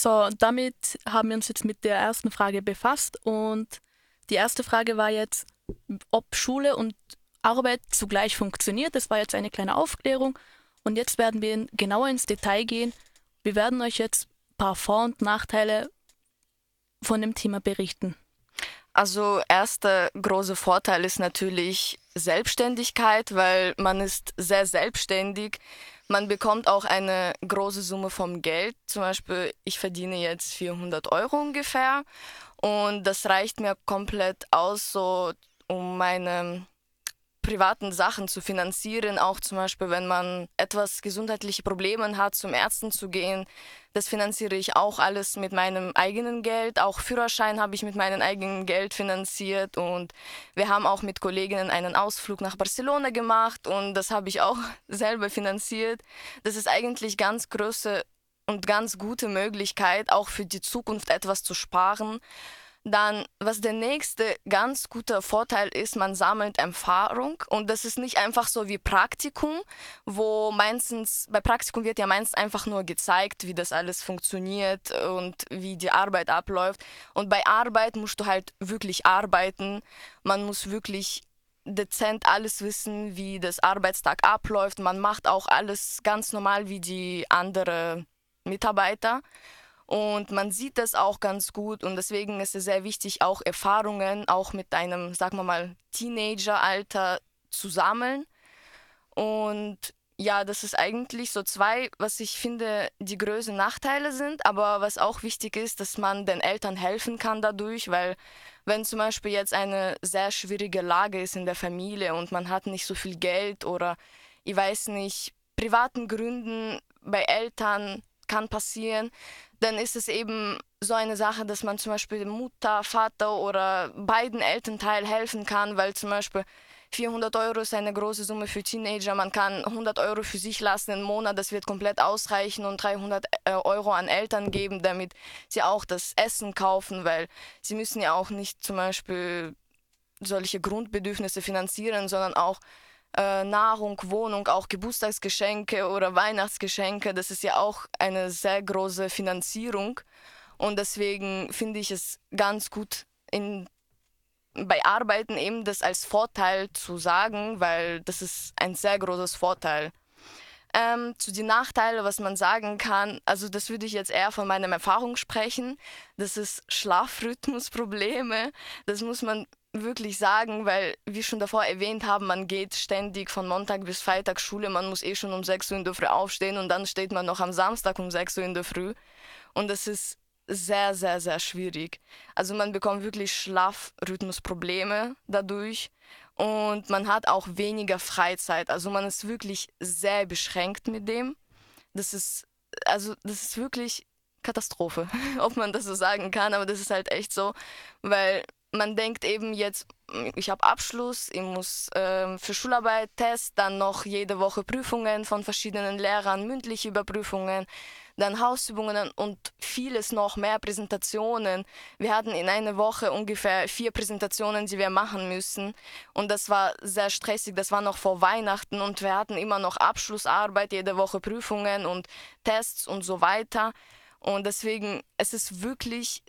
So, damit haben wir uns jetzt mit der ersten Frage befasst und die erste Frage war jetzt, ob Schule und Arbeit zugleich funktioniert. Das war jetzt eine kleine Aufklärung und jetzt werden wir genauer ins Detail gehen. Wir werden euch jetzt ein paar Vor- und Nachteile von dem Thema berichten. Also erster großer Vorteil ist natürlich Selbstständigkeit, weil man ist sehr selbstständig. Man bekommt auch eine große Summe vom Geld. Zum Beispiel, ich verdiene jetzt 400 Euro ungefähr und das reicht mir komplett aus, so um meine privaten Sachen zu finanzieren, auch zum Beispiel, wenn man etwas gesundheitliche Probleme hat, zum Ärzten zu gehen. Das finanziere ich auch alles mit meinem eigenen Geld. Auch Führerschein habe ich mit meinem eigenen Geld finanziert und wir haben auch mit Kolleginnen einen Ausflug nach Barcelona gemacht und das habe ich auch selber finanziert. Das ist eigentlich ganz große und ganz gute Möglichkeit, auch für die Zukunft etwas zu sparen. Dann, was der nächste ganz guter Vorteil ist, man sammelt Erfahrung und das ist nicht einfach so wie Praktikum, wo meistens, bei Praktikum wird ja meistens einfach nur gezeigt, wie das alles funktioniert und wie die Arbeit abläuft. Und bei Arbeit musst du halt wirklich arbeiten, man muss wirklich dezent alles wissen, wie das Arbeitstag abläuft. Man macht auch alles ganz normal wie die anderen Mitarbeiter. Und man sieht das auch ganz gut. Und deswegen ist es sehr wichtig, auch Erfahrungen auch mit einem, sagen wir mal, Teenageralter zu sammeln. Und ja, das ist eigentlich so zwei, was ich finde, die größten Nachteile sind, aber was auch wichtig ist, dass man den Eltern helfen kann dadurch, weil wenn zum Beispiel jetzt eine sehr schwierige Lage ist in der Familie und man hat nicht so viel Geld oder ich weiß nicht, privaten Gründen bei Eltern kann passieren, dann ist es eben so eine Sache, dass man zum Beispiel Mutter, Vater oder beiden Elternteilen helfen kann, weil zum Beispiel 400 Euro ist eine große Summe für Teenager. Man kann 100 Euro für sich lassen im Monat, das wird komplett ausreichen und 300 äh, Euro an Eltern geben, damit sie auch das Essen kaufen, weil sie müssen ja auch nicht zum Beispiel solche Grundbedürfnisse finanzieren, sondern auch äh, Nahrung, Wohnung, auch Geburtstagsgeschenke oder Weihnachtsgeschenke. Das ist ja auch eine sehr große Finanzierung. Und deswegen finde ich es ganz gut, in, bei Arbeiten eben das als Vorteil zu sagen, weil das ist ein sehr großes Vorteil. Ähm, zu den Nachteilen, was man sagen kann, also das würde ich jetzt eher von meiner Erfahrung sprechen. Das ist Schlafrhythmusprobleme. Das muss man wirklich sagen, weil wir schon davor erwähnt haben, man geht ständig von Montag bis Freitag Schule, man muss eh schon um 6 Uhr in der Früh aufstehen und dann steht man noch am Samstag um 6 Uhr in der Früh. Und das ist sehr, sehr, sehr schwierig. Also man bekommt wirklich Schlafrhythmusprobleme dadurch und man hat auch weniger Freizeit. Also man ist wirklich sehr beschränkt mit dem. Das ist, also das ist wirklich Katastrophe, ob man das so sagen kann, aber das ist halt echt so, weil man denkt eben jetzt, ich habe Abschluss, ich muss äh, für Schularbeit Test, dann noch jede Woche Prüfungen von verschiedenen Lehrern, mündliche Überprüfungen, dann Hausübungen und vieles noch mehr Präsentationen. Wir hatten in einer Woche ungefähr vier Präsentationen, die wir machen müssen und das war sehr stressig. Das war noch vor Weihnachten und wir hatten immer noch Abschlussarbeit, jede Woche Prüfungen und Tests und so weiter. Und deswegen, es ist wirklich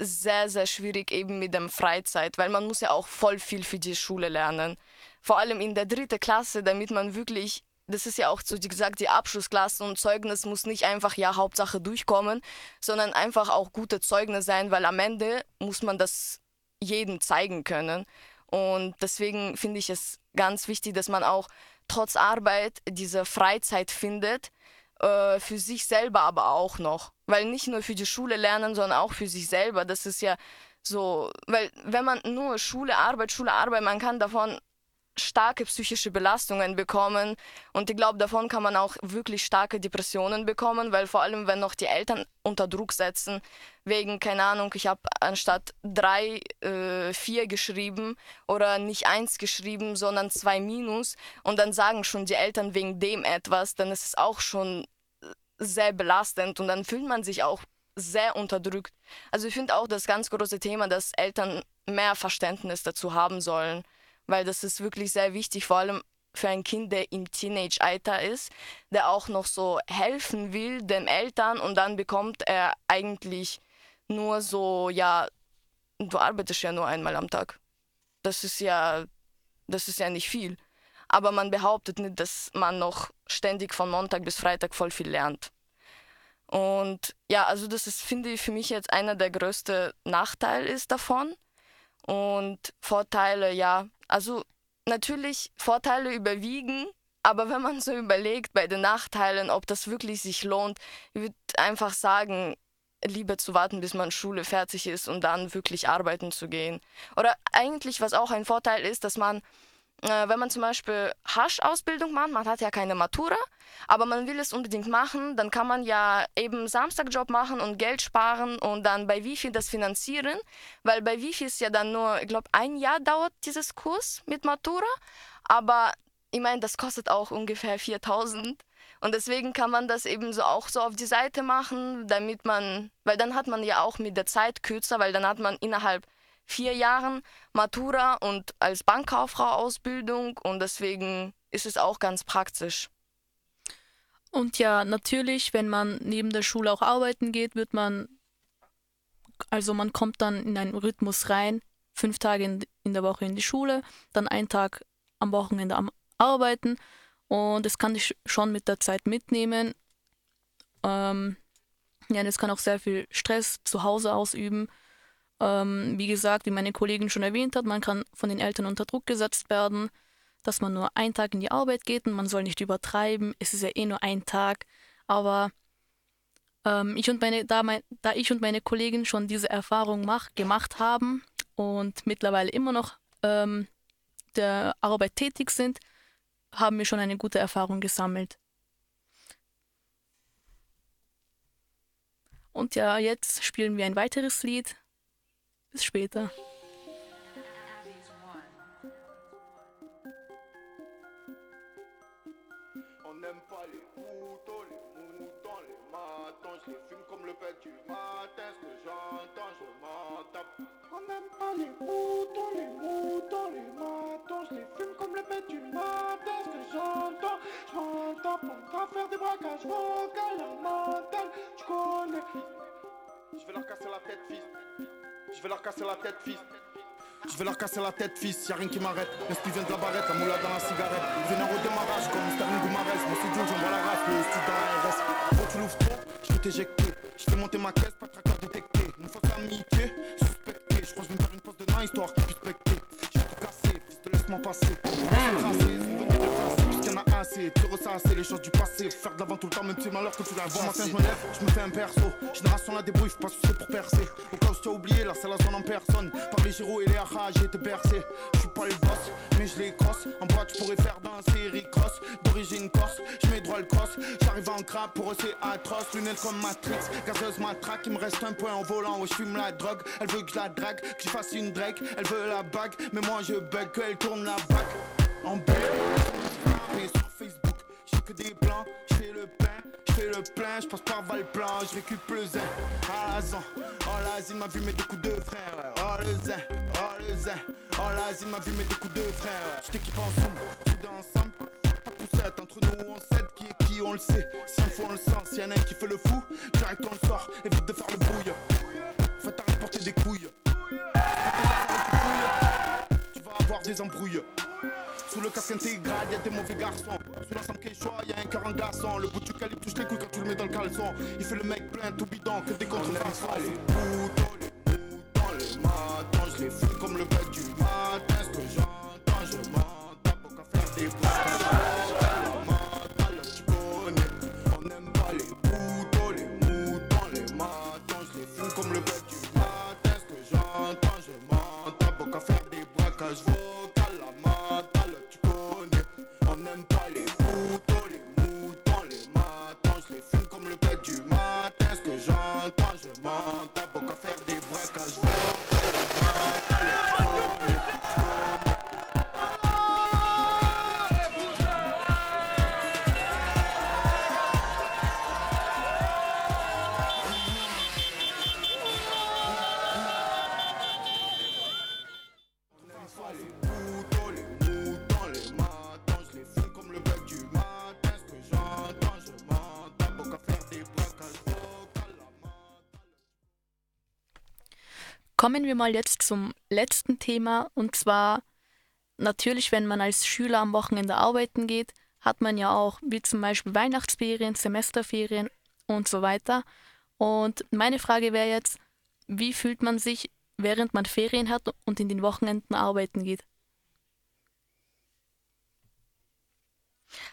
sehr, sehr schwierig eben mit dem Freizeit, weil man muss ja auch voll viel für die Schule lernen. Vor allem in der dritten Klasse, damit man wirklich, das ist ja auch so gesagt die Abschlussklasse und Zeugnis muss nicht einfach ja Hauptsache durchkommen, sondern einfach auch gute Zeugnisse sein, weil am Ende muss man das jedem zeigen können. Und deswegen finde ich es ganz wichtig, dass man auch trotz Arbeit diese Freizeit findet, äh, für sich selber aber auch noch. Weil nicht nur für die Schule lernen, sondern auch für sich selber. Das ist ja so, weil wenn man nur Schule, Arbeit, Schule, Arbeit, man kann davon starke psychische Belastungen bekommen. Und ich glaube, davon kann man auch wirklich starke Depressionen bekommen, weil vor allem, wenn noch die Eltern unter Druck setzen, wegen, keine Ahnung, ich habe anstatt drei, äh, vier geschrieben oder nicht eins geschrieben, sondern zwei Minus. Und dann sagen schon die Eltern wegen dem etwas, dann ist es auch schon sehr belastend. Und dann fühlt man sich auch sehr unterdrückt. Also ich finde auch das ganz große Thema, dass Eltern mehr Verständnis dazu haben sollen weil das ist wirklich sehr wichtig. Vor allem für ein Kind, der im Teenage-Alter ist, der auch noch so helfen will den Eltern und dann bekommt er eigentlich nur so, ja, du arbeitest ja nur einmal am Tag. Das ist ja, das ist ja nicht viel. Aber man behauptet nicht, dass man noch ständig von Montag bis Freitag voll viel lernt. Und ja, also das ist, finde ich, für mich jetzt einer der größten Nachteile ist davon. Und Vorteile, ja, also natürlich Vorteile überwiegen, aber wenn man so überlegt bei den Nachteilen, ob das wirklich sich lohnt, ich würde einfach sagen, lieber zu warten, bis man Schule fertig ist und dann wirklich arbeiten zu gehen. Oder eigentlich, was auch ein Vorteil ist, dass man, äh, wenn man zum Beispiel Hasch-Ausbildung macht, man hat ja keine Matura, aber man will es unbedingt machen, dann kann man ja eben Samstagjob machen und Geld sparen und dann bei Wifi das finanzieren, weil bei Wifi ist ja dann nur, ich glaube, ein Jahr dauert dieses Kurs mit Matura, aber ich meine, das kostet auch ungefähr 4000 und deswegen kann man das eben so auch so auf die Seite machen, damit man, weil dann hat man ja auch mit der Zeit kürzer, weil dann hat man innerhalb vier Jahren Matura und als Bankkauffrau Ausbildung und deswegen ist es auch ganz praktisch. Und ja, natürlich, wenn man neben der Schule auch arbeiten geht, wird man, also man kommt dann in einen Rhythmus rein, fünf Tage in, in der Woche in die Schule, dann einen Tag am Wochenende am Arbeiten und das kann ich schon mit der Zeit mitnehmen. Ähm, ja, das kann auch sehr viel Stress zu Hause ausüben. Ähm, wie gesagt, wie meine Kollegin schon erwähnt hat, man kann von den Eltern unter Druck gesetzt werden dass man nur einen Tag in die Arbeit geht und man soll nicht übertreiben. Es ist ja eh nur ein Tag. Aber ähm, ich und meine, da, mein, da ich und meine Kollegin schon diese Erfahrung mach, gemacht haben und mittlerweile immer noch ähm, der Arbeit tätig sind, haben wir schon eine gute Erfahrung gesammelt. Und ja, jetzt spielen wir ein weiteres Lied. Bis später. je les fume comme le pet du matin. Ce que j'entends, je m'en tape. On n'aime pas les moutons, les moutons, les matons. Je les fume comme le pet du matin. Ce que j'entends, je m'en. On va faire des braquages vocaux, la mentale, tu connais. Je vais leur casser la tête, fils. Je vais leur casser la tête, fils. Je vais leur casser la tête, fils, y'a rien qui m'arrête. L'inspi vient de la barrette, la moula dans la cigarette. Venir au démarrage comme Sterling Goumarès. Mon studio, j'envoie la race, le studio dans la RS. Quand tu l'ouvres trop, je vais t'éjecter. Je fais monter ma caisse, pas de traqueur détecté. Une fausse amitié, suspecté. Je crois que je vais me faire une pause de nain histoire qu'ils puissent pecter. Je vais tout casser, fils, te laisse-moi passer. Assez. Tu ressasser les choses du passé. Faire de l'avant tout le temps, même si malheur que tu l'as Bon matin, je me lève, je me fais un perso. Génération la débrouille, pas soucier pour percer. Au cas où tu as oublié, là c'est la zone en personne. Par les et les haras, j'ai été bercé. Je suis pas le boss, mais je les crosse. En bas, tu pourrais faire dans série cross. D'origine corse, je mets droit le cross. J'arrive en crap, pour eux c'est atroce. Lunettes comme Matrix, gazeuse matraque. Il me reste un point en volant, ouais, je fume la drogue. Elle veut que je la drague, que je fasse une Drake. Elle veut la bague, mais moi je bug, qu'elle tourne la bague. En Facebook, j'ai que des plans, je fais le pain. Je fais le plein, je passe par Valplan, je récupère le zen. Ah la zan, oh la zine m'a vu mettre des coups de frère. Oh le zen, oh le zen, oh la zine m'a vu mettre des coups de frère. ouais. Je t'équipe ensemble, tu ensemble. Pas poussette, entre nous on sait qui est qui, on le sait. Si on faut on le sent, s'il y en a un qui fait le fou, direct on le sort, évite de faire le bouille. Faites arrêter de porter des couilles. Tu vas avoir des embrouilles. Le casque intégral, y'a des mauvais garçons. Sous l'ensemble Quechua, y'a un cœur en glaçon. Le bout du calibre touche les couilles quand tu le mets dans le caleçon. Il fait le mec plein, tout bidon, que des contrefaçons. Les boutons, les boutons, les matons, je les fume comme le bec du matin. Ce que j'entends, je m'en Kommen wir mal jetzt zum letzten Thema und zwar natürlich, wenn man als Schüler am Wochenende arbeiten geht, hat man ja auch wie zum Beispiel Weihnachtsferien, Semesterferien und so weiter. Und meine Frage wäre jetzt, wie fühlt man sich, während man Ferien hat und in den Wochenenden arbeiten geht?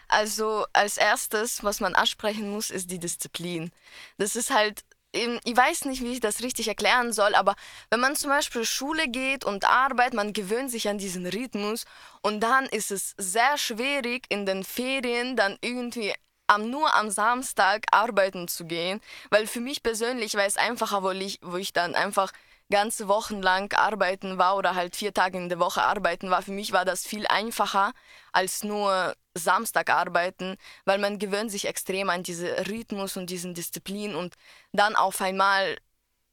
Also als erstes, was man ansprechen muss, ist die Disziplin. Das ist halt, ich weiß nicht, wie ich das richtig erklären soll, aber wenn man zum Beispiel Schule geht und arbeitet, man gewöhnt sich an diesen Rhythmus und dann ist es sehr schwierig in den Ferien dann irgendwie am, nur am Samstag arbeiten zu gehen, weil für mich persönlich war es einfacher, wo ich, wo ich dann einfach ganze Wochen lang arbeiten war oder halt vier Tage in der Woche arbeiten war. Für mich war das viel einfacher als nur Samstag arbeiten, weil man gewöhnt sich extrem an diesen Rhythmus und diesen Disziplin und dann auf einmal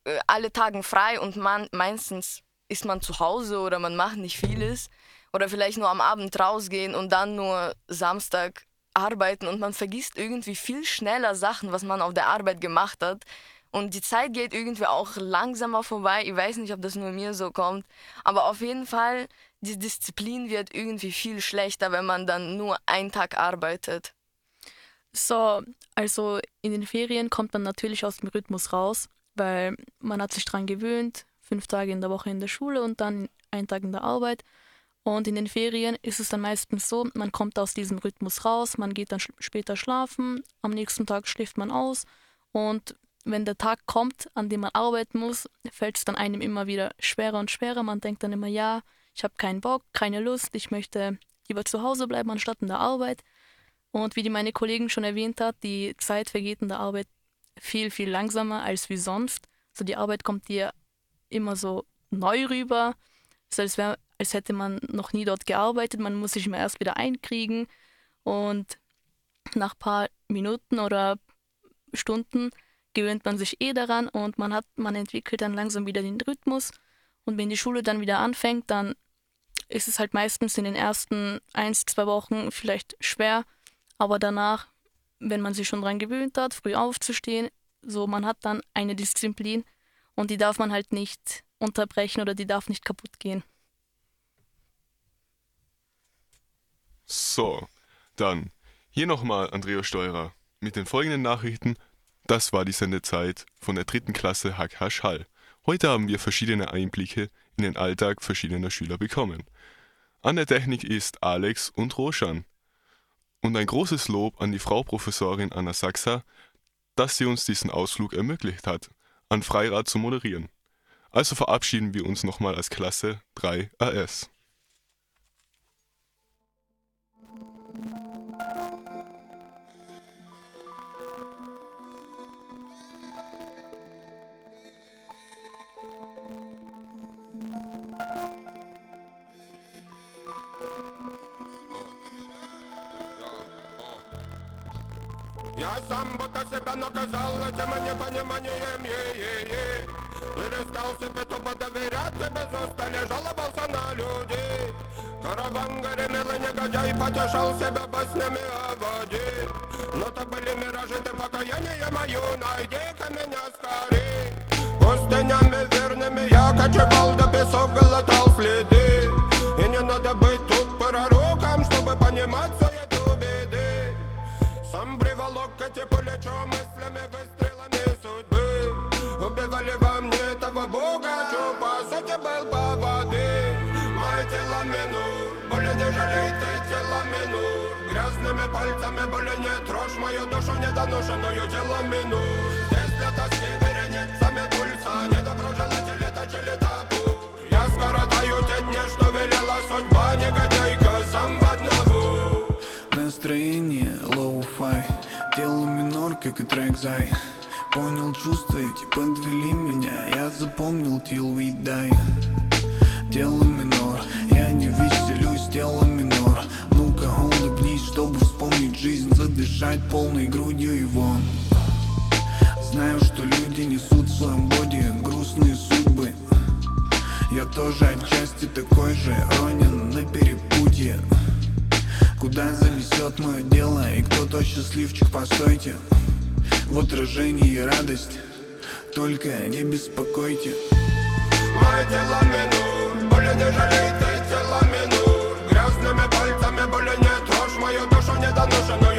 äh, alle Tagen frei und man meistens ist man zu Hause oder man macht nicht vieles oder vielleicht nur am Abend rausgehen und dann nur Samstag arbeiten und man vergisst irgendwie viel schneller Sachen, was man auf der Arbeit gemacht hat. Und die Zeit geht irgendwie auch langsamer vorbei. Ich weiß nicht, ob das nur mir so kommt. Aber auf jeden Fall, die Disziplin wird irgendwie viel schlechter, wenn man dann nur einen Tag arbeitet. So, also in den Ferien kommt man natürlich aus dem Rhythmus raus, weil man hat sich daran gewöhnt, fünf Tage in der Woche in der Schule und dann einen Tag in der Arbeit. Und in den Ferien ist es dann meistens so, man kommt aus diesem Rhythmus raus, man geht dann später schlafen, am nächsten Tag schläft man aus und wenn der Tag kommt, an dem man arbeiten muss, fällt es dann einem immer wieder schwerer und schwerer. Man denkt dann immer, ja, ich habe keinen Bock, keine Lust, ich möchte lieber zu Hause bleiben anstatt in der Arbeit. Und wie die meine Kollegin schon erwähnt hat, die Zeit vergeht in der Arbeit viel, viel langsamer als wie sonst. Also die Arbeit kommt dir immer so neu rüber, so als, wär, als hätte man noch nie dort gearbeitet. Man muss sich immer erst wieder einkriegen und nach ein paar Minuten oder Stunden gewöhnt man sich eh daran und man hat, man entwickelt dann langsam wieder den Rhythmus. Und wenn die Schule dann wieder anfängt, dann ist es halt meistens in den ersten eins, zwei Wochen vielleicht schwer, aber danach, wenn man sich schon dran gewöhnt hat, früh aufzustehen, so man hat dann eine Disziplin und die darf man halt nicht unterbrechen oder die darf nicht kaputt gehen. So, dann hier nochmal Andreas Steurer mit den folgenden Nachrichten. Das war die Sendezeit von der dritten Klasse Hack Hasch Hall. Heute haben wir verschiedene Einblicke in den Alltag verschiedener Schüler bekommen. An der Technik ist Alex und Roshan. Und ein großes Lob an die Frau Professorin Anna Sachser, dass sie uns diesen Ausflug ermöglicht hat, an Freirad zu moderieren. Also verabschieden wir uns nochmal als Klasse 3 AS. Себя наказал этим непониманием, е-е-е. Перестал себе тупо доверять, тебе застали, жаловался на людей Караван горемел и негодяй потешал себя баснями о воде. Но то были миражи, ты покаяние мое, найди-ка меня скорей. Пустынями верными я кочевал, до песок глотал следы. И не надо быть тут пророком, чтобы понимать суету беды. Сам приволок эти плечо мыслями выстрелами судьбы Убивали во мне этого бога, что по сути был по воды Мое тело минур, боли не жалей ты тело минур Грязными пальцами боли не трожь мою душу недоношенную тело минур как и трек зай Понял чувства эти, подвели меня. Я запомнил till we die Дело минор. Я не веселюсь, дело минор. Ну-ка улыбнись, чтобы вспомнить жизнь. Задышать полной грудью и вон. Знаю, что люди несут в своем боди грустные судьбы. Я тоже отчасти такой же ронен на перепутье Куда занесет мое дело и кто то счастливчик, постойте. В отражении радость, только не беспокойте. Мое тело минут, более не жалейте тело минут Грязными пальцами более не трожь Мою душу не недоношенную